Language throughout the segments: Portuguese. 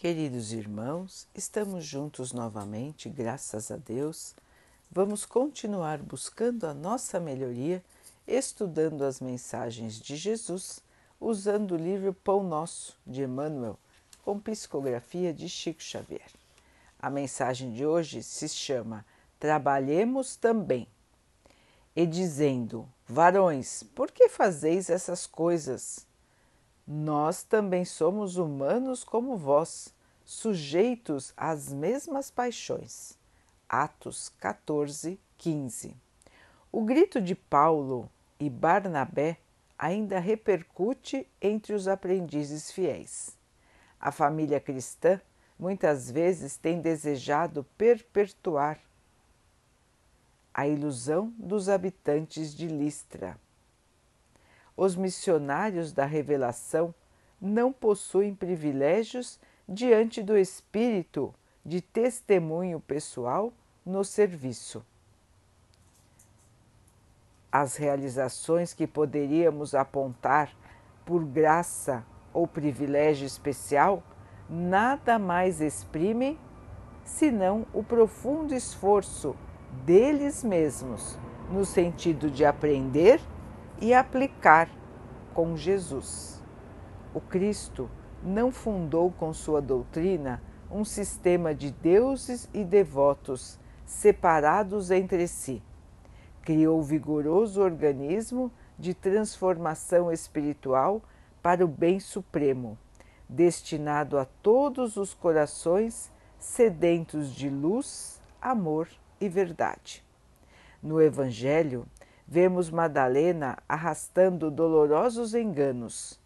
Queridos irmãos, estamos juntos novamente, graças a Deus. Vamos continuar buscando a nossa melhoria, estudando as mensagens de Jesus, usando o livro Pão Nosso, de Emmanuel, com psicografia de Chico Xavier. A mensagem de hoje se chama Trabalhemos também. E dizendo: Varões, por que fazeis essas coisas? Nós também somos humanos como vós, sujeitos às mesmas paixões. Atos 14, 15. O grito de Paulo e Barnabé ainda repercute entre os aprendizes fiéis. A família cristã muitas vezes tem desejado perpetuar a ilusão dos habitantes de Listra os missionários da revelação não possuem privilégios diante do espírito de testemunho pessoal no serviço. As realizações que poderíamos apontar por graça ou privilégio especial nada mais exprimem senão o profundo esforço deles mesmos no sentido de aprender e aplicar com Jesus. O Cristo não fundou com sua doutrina um sistema de deuses e devotos separados entre si. Criou vigoroso organismo de transformação espiritual para o bem supremo, destinado a todos os corações sedentos de luz, amor e verdade. No Evangelho, vemos Madalena arrastando dolorosos enganos,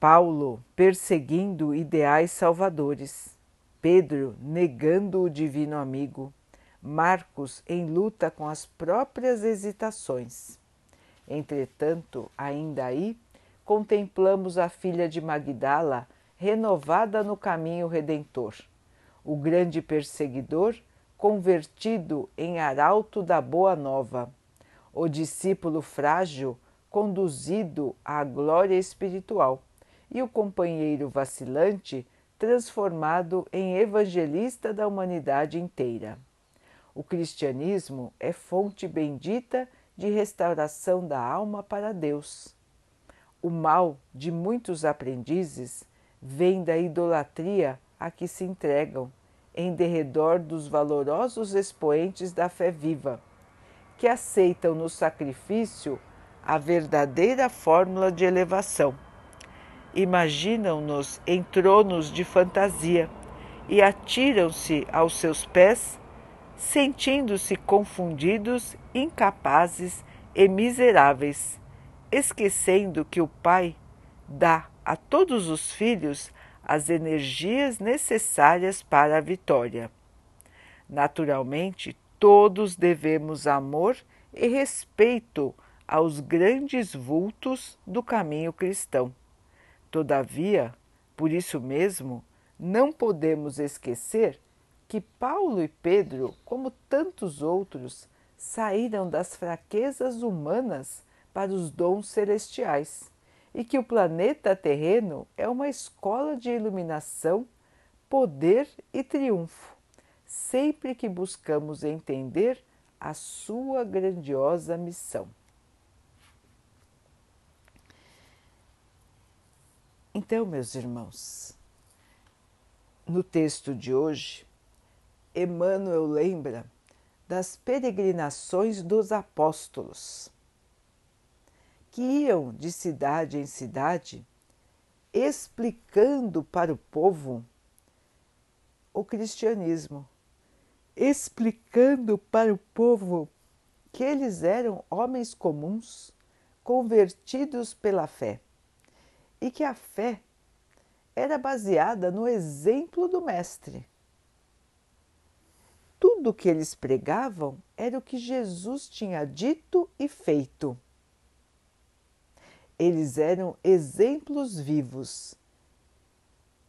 Paulo perseguindo ideais salvadores, Pedro negando o divino amigo, Marcos em luta com as próprias hesitações. Entretanto, ainda aí, contemplamos a filha de Magdala renovada no caminho redentor, o grande perseguidor convertido em arauto da boa nova o discípulo frágil conduzido à glória espiritual e o companheiro vacilante transformado em evangelista da humanidade inteira. O cristianismo é fonte bendita de restauração da alma para Deus. O mal de muitos aprendizes vem da idolatria a que se entregam em derredor dos valorosos expoentes da fé viva que aceitam no sacrifício a verdadeira fórmula de elevação. Imaginam-nos em tronos de fantasia e atiram-se aos seus pés, sentindo-se confundidos, incapazes e miseráveis, esquecendo que o Pai dá a todos os filhos as energias necessárias para a vitória. Naturalmente, todos devemos amor e respeito aos grandes vultos do caminho cristão. Todavia, por isso mesmo, não podemos esquecer que Paulo e Pedro, como tantos outros, saíram das fraquezas humanas para os dons celestiais e que o planeta terreno é uma escola de iluminação, poder e triunfo sempre que buscamos entender a sua grandiosa missão. Então, meus irmãos, no texto de hoje, Emmanuel lembra das peregrinações dos apóstolos, que iam de cidade em cidade explicando para o povo o cristianismo explicando para o povo que eles eram homens comuns, convertidos pela fé, e que a fé era baseada no exemplo do Mestre. Tudo o que eles pregavam era o que Jesus tinha dito e feito. Eles eram exemplos vivos,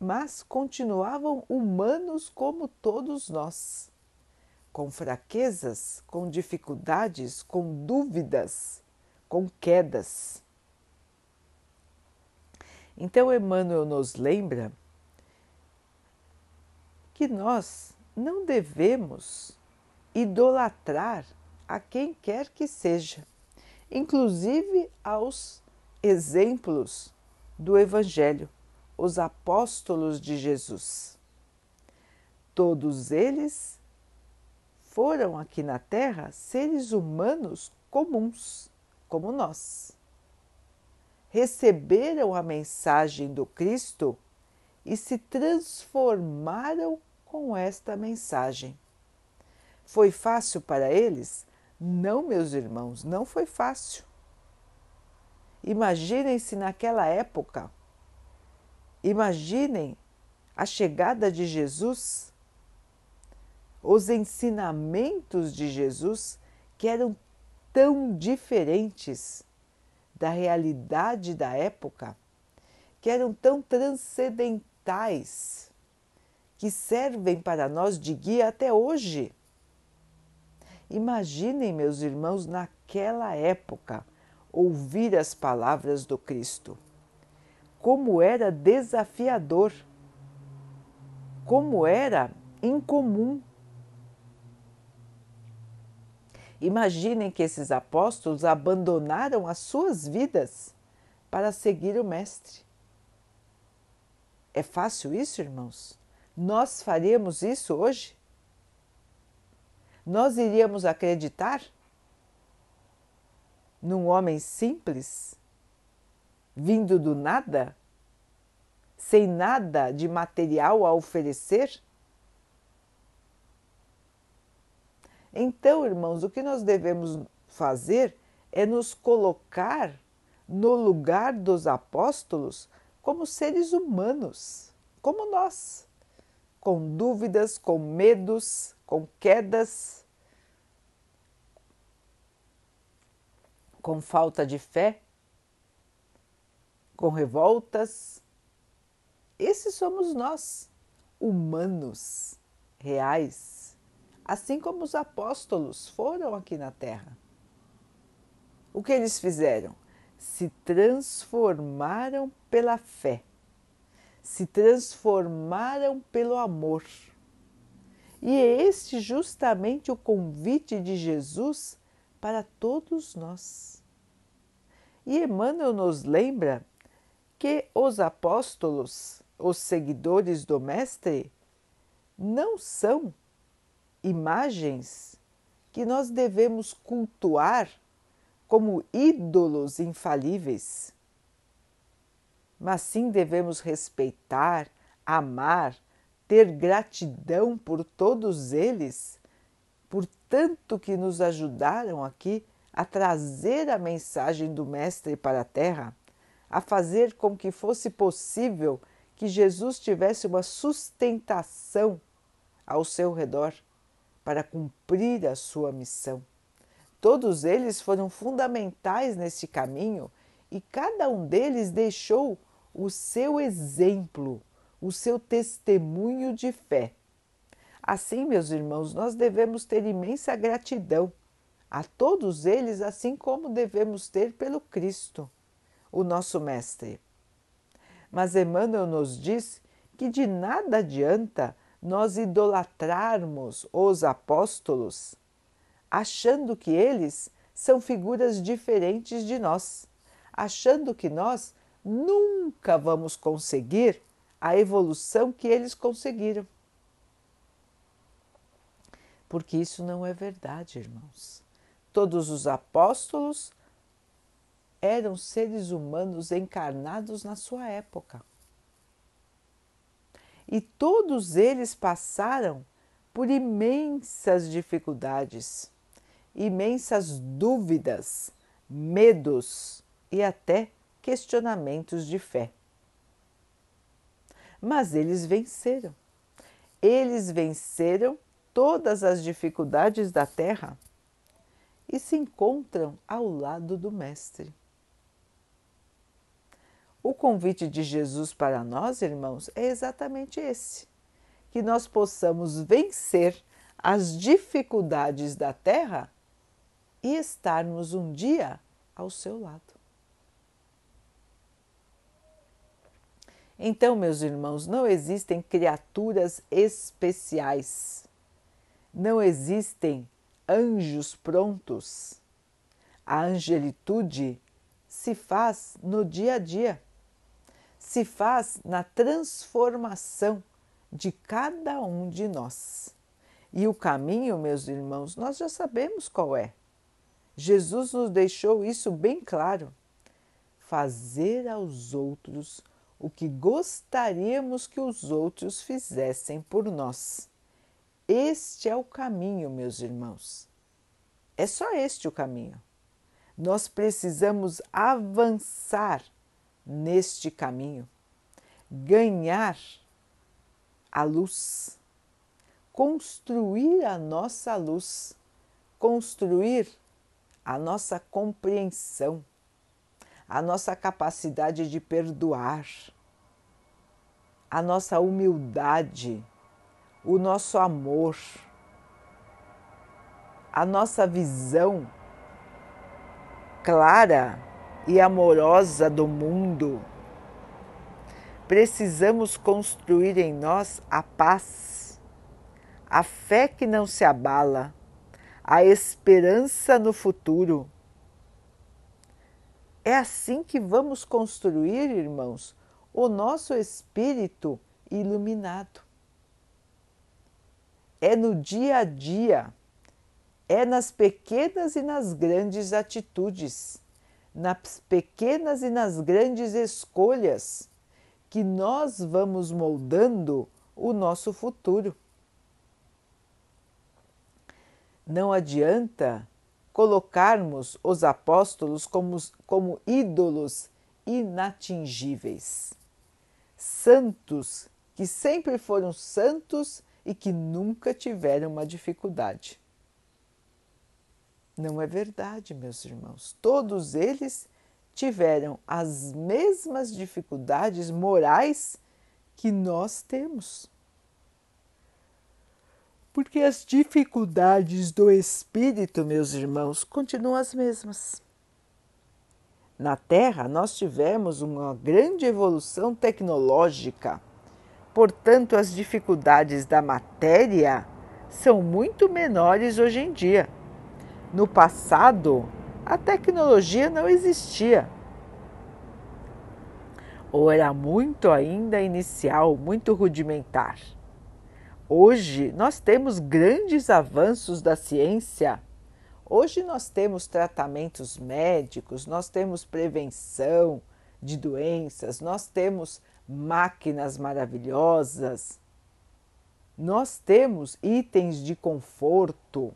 mas continuavam humanos como todos nós com fraquezas, com dificuldades, com dúvidas, com quedas. Então, Emmanuel nos lembra que nós não devemos idolatrar a quem quer que seja, inclusive aos exemplos do Evangelho, os apóstolos de Jesus. Todos eles foram aqui na Terra seres humanos comuns, como nós. Receberam a mensagem do Cristo e se transformaram com esta mensagem. Foi fácil para eles? Não, meus irmãos, não foi fácil. Imaginem se naquela época, imaginem a chegada de Jesus, os ensinamentos de Jesus que eram tão diferentes da realidade da época, que eram tão transcendentais, que servem para nós de guia até hoje. Imaginem, meus irmãos, naquela época, ouvir as palavras do Cristo. Como era desafiador, como era incomum. Imaginem que esses apóstolos abandonaram as suas vidas para seguir o Mestre. É fácil isso, irmãos? Nós faríamos isso hoje? Nós iríamos acreditar num homem simples, vindo do nada, sem nada de material a oferecer? Então, irmãos, o que nós devemos fazer é nos colocar no lugar dos apóstolos como seres humanos, como nós, com dúvidas, com medos, com quedas, com falta de fé, com revoltas. Esses somos nós, humanos, reais, assim como os apóstolos foram aqui na Terra. O que eles fizeram? Se transformaram pela fé, se transformaram pelo amor. E é este justamente o convite de Jesus para todos nós. E Emmanuel nos lembra que os apóstolos, os seguidores do Mestre, não são imagens que nós devemos cultuar como ídolos infalíveis, mas sim devemos respeitar, amar, ter gratidão por todos eles por tanto que nos ajudaram aqui a trazer a mensagem do Mestre para a Terra, a fazer com que fosse possível que Jesus tivesse uma sustentação ao seu redor para cumprir a sua missão. Todos eles foram fundamentais nesse caminho e cada um deles deixou o seu exemplo, o seu testemunho de fé. Assim, meus irmãos, nós devemos ter imensa gratidão a todos eles, assim como devemos ter pelo Cristo, o nosso Mestre. Mas Emmanuel nos diz que de nada adianta nós idolatrarmos os apóstolos, achando que eles são figuras diferentes de nós, achando que nós nunca vamos conseguir a evolução que eles conseguiram porque isso não é verdade, irmãos. Todos os apóstolos eram seres humanos encarnados na sua época. E todos eles passaram por imensas dificuldades, imensas dúvidas, medos e até questionamentos de fé. Mas eles venceram. Eles venceram todas as dificuldades da terra e se encontram ao lado do Mestre. O convite de Jesus para nós, irmãos, é exatamente esse: que nós possamos vencer as dificuldades da terra e estarmos um dia ao seu lado. Então, meus irmãos, não existem criaturas especiais, não existem anjos prontos. A angelitude se faz no dia a dia, se faz na transformação de cada um de nós. E o caminho, meus irmãos, nós já sabemos qual é. Jesus nos deixou isso bem claro. Fazer aos outros o que gostaríamos que os outros fizessem por nós. Este é o caminho, meus irmãos. É só este o caminho. Nós precisamos avançar neste caminho, ganhar a luz, construir a nossa luz, construir a nossa compreensão, a nossa capacidade de perdoar, a nossa humildade, o nosso amor, a nossa visão clara e amorosa do mundo. Precisamos construir em nós a paz, a fé que não se abala, a esperança no futuro é assim que vamos construir, irmãos, o nosso espírito iluminado. É no dia a dia, é nas pequenas e nas grandes atitudes, nas pequenas e nas grandes escolhas que nós vamos moldando o nosso futuro. Não adianta colocarmos os apóstolos como, como ídolos inatingíveis, santos que sempre foram santos e que nunca tiveram uma dificuldade. Não é verdade, meus irmãos. Todos eles tiveram as mesmas dificuldades morais que nós temos porque as dificuldades do espírito, meus irmãos, continuam as mesmas. Na Terra, nós tivemos uma grande evolução tecnológica, portanto, as dificuldades da matéria são muito menores hoje em dia. No passado, a tecnologia não existia. Ou era muito ainda inicial, muito rudimentar. Hoje nós temos grandes avanços da ciência. Hoje nós temos tratamentos médicos, nós temos prevenção de doenças, nós temos máquinas maravilhosas, nós temos itens de conforto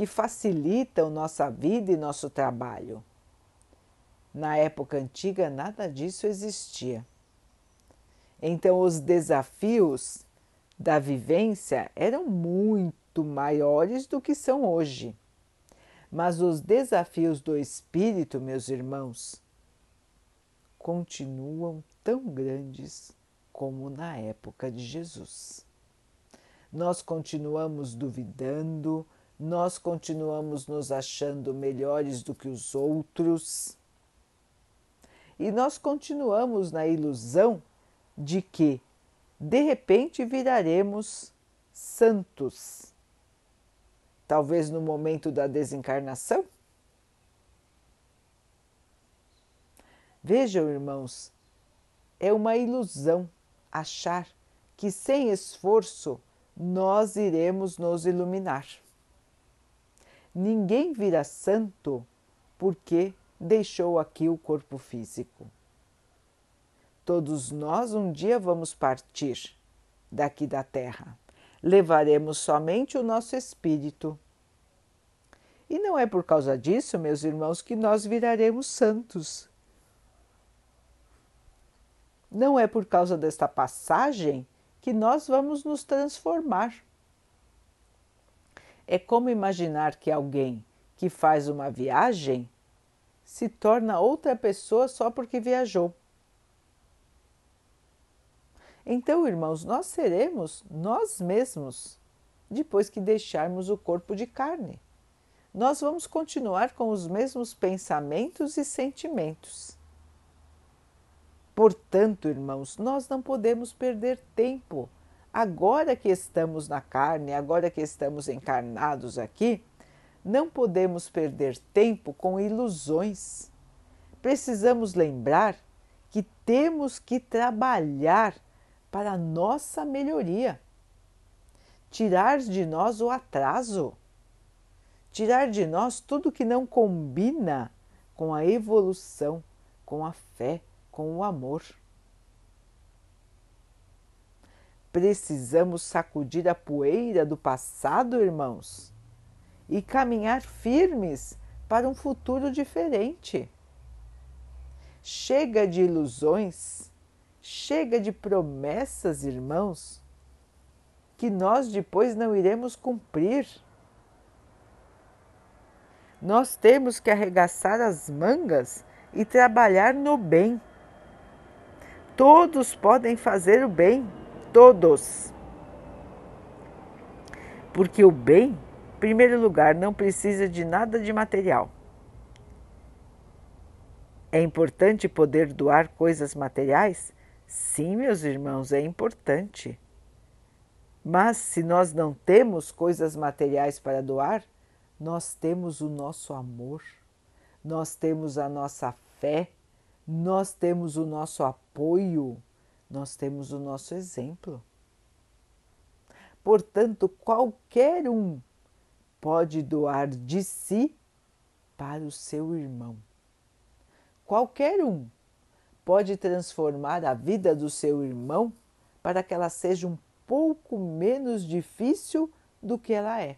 que facilitam nossa vida e nosso trabalho. Na época antiga, nada disso existia. Então, os desafios da vivência eram muito maiores do que são hoje. Mas os desafios do espírito, meus irmãos, continuam tão grandes como na época de Jesus. Nós continuamos duvidando, nós continuamos nos achando melhores do que os outros e nós continuamos na ilusão de que de repente viraremos santos. Talvez no momento da desencarnação? Vejam, irmãos, é uma ilusão achar que sem esforço nós iremos nos iluminar. Ninguém vira santo porque deixou aqui o corpo físico. Todos nós um dia vamos partir daqui da terra. Levaremos somente o nosso espírito. E não é por causa disso, meus irmãos, que nós viraremos santos. Não é por causa desta passagem que nós vamos nos transformar. É como imaginar que alguém que faz uma viagem se torna outra pessoa só porque viajou. Então, irmãos, nós seremos nós mesmos depois que deixarmos o corpo de carne. Nós vamos continuar com os mesmos pensamentos e sentimentos. Portanto, irmãos, nós não podemos perder tempo. Agora que estamos na carne, agora que estamos encarnados aqui, não podemos perder tempo com ilusões. Precisamos lembrar que temos que trabalhar para nossa melhoria. Tirar de nós o atraso, tirar de nós tudo que não combina com a evolução, com a fé, com o amor. Precisamos sacudir a poeira do passado, irmãos, e caminhar firmes para um futuro diferente. Chega de ilusões, chega de promessas, irmãos, que nós depois não iremos cumprir. Nós temos que arregaçar as mangas e trabalhar no bem. Todos podem fazer o bem, todos. Porque o bem, em primeiro lugar, não precisa de nada de material. É importante poder doar coisas materiais? Sim, meus irmãos, é importante. Mas se nós não temos coisas materiais para doar, nós temos o nosso amor, nós temos a nossa fé, nós temos o nosso apoio, nós temos o nosso exemplo. Portanto, qualquer um pode doar de si para o seu irmão. Qualquer um pode transformar a vida do seu irmão para que ela seja um pouco menos difícil do que ela é.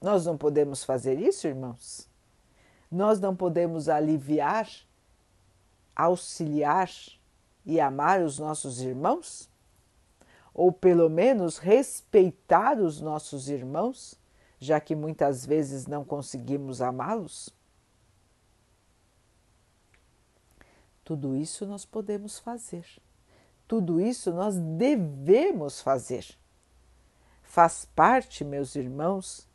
Nós não podemos fazer isso, irmãos? Nós não podemos aliviar, auxiliar e amar os nossos irmãos? Ou pelo menos respeitar os nossos irmãos, já que muitas vezes não conseguimos amá-los? Tudo isso nós podemos fazer. Tudo isso nós devemos fazer. Faz parte, meus irmãos,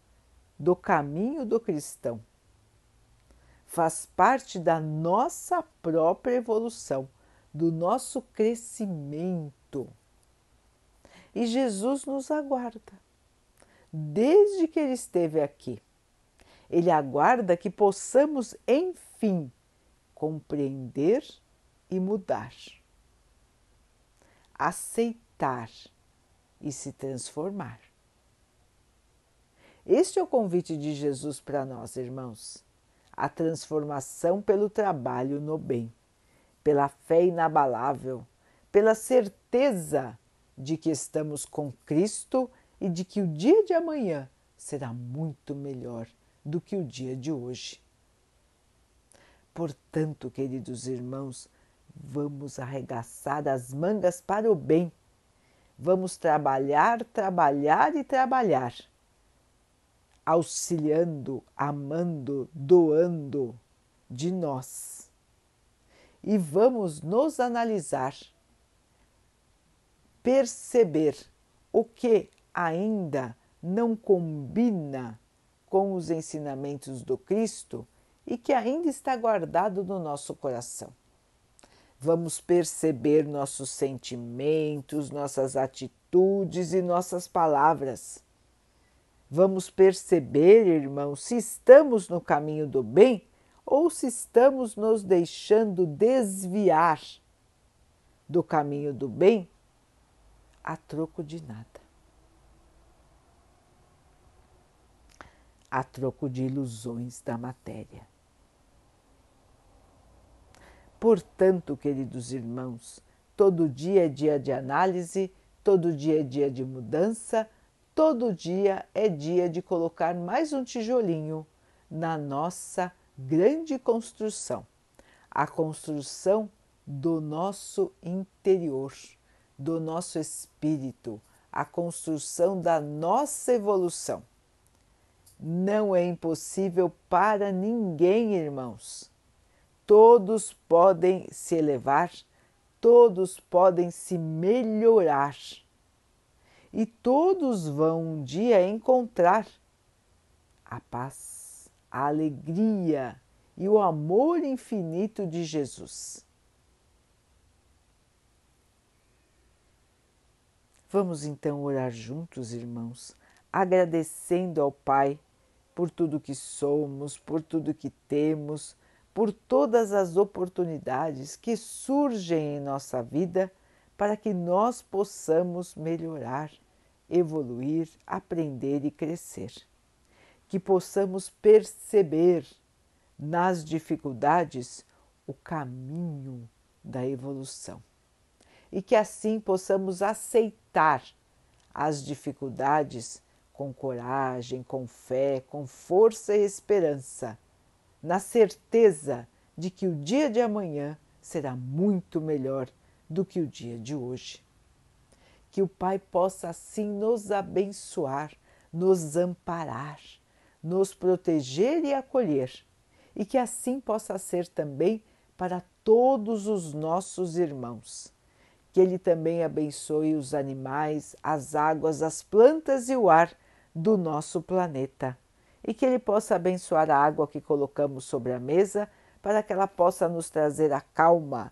do caminho do cristão. Faz parte da nossa própria evolução, do nosso crescimento. E Jesus nos aguarda. Desde que ele esteve aqui, ele aguarda que possamos, enfim, compreender e mudar, aceitar e se transformar. Este é o convite de Jesus para nós, irmãos. A transformação pelo trabalho no bem, pela fé inabalável, pela certeza de que estamos com Cristo e de que o dia de amanhã será muito melhor do que o dia de hoje. Portanto, queridos irmãos, vamos arregaçar as mangas para o bem. Vamos trabalhar, trabalhar e trabalhar, auxiliando, amando, doando de nós. E vamos nos analisar, perceber o que ainda não combina com os ensinamentos do Cristo e que ainda está guardado no nosso coração. Vamos perceber nossos sentimentos, nossas atitudes e nossas palavras. Vamos perceber, irmãos, se estamos no caminho do bem ou se estamos nos deixando desviar do caminho do bem a troco de nada. A troco de ilusões da matéria. Portanto, queridos irmãos, todo dia é dia de análise, todo dia é dia de mudança, todo dia é dia de colocar mais um tijolinho na nossa grande construção. A construção do nosso interior, do nosso espírito, a construção da nossa evolução. Não é impossível para ninguém, irmãos. Todos podem se elevar, todos podem se melhorar e todos vão um dia encontrar a paz, a alegria e o amor infinito de Jesus. Vamos então orar juntos, irmãos, agradecendo ao Pai por tudo que somos, por tudo que temos, por todas as oportunidades que surgem em nossa vida para que nós possamos melhorar, evoluir, aprender e crescer. Que possamos perceber nas dificuldades o caminho da evolução e que assim possamos aceitar as dificuldades com coragem, com fé, com força e esperança, na certeza de que o dia de amanhã será muito melhor do que o dia de hoje. Que o Pai possa assim nos abençoar, nos amparar, nos proteger e acolher, e que assim possa ser também para todos os nossos irmãos. Que Ele também abençoe os animais, as águas, as plantas e o ar do nosso planeta. E que Ele possa abençoar a água que colocamos sobre a mesa para que ela possa nos trazer a calma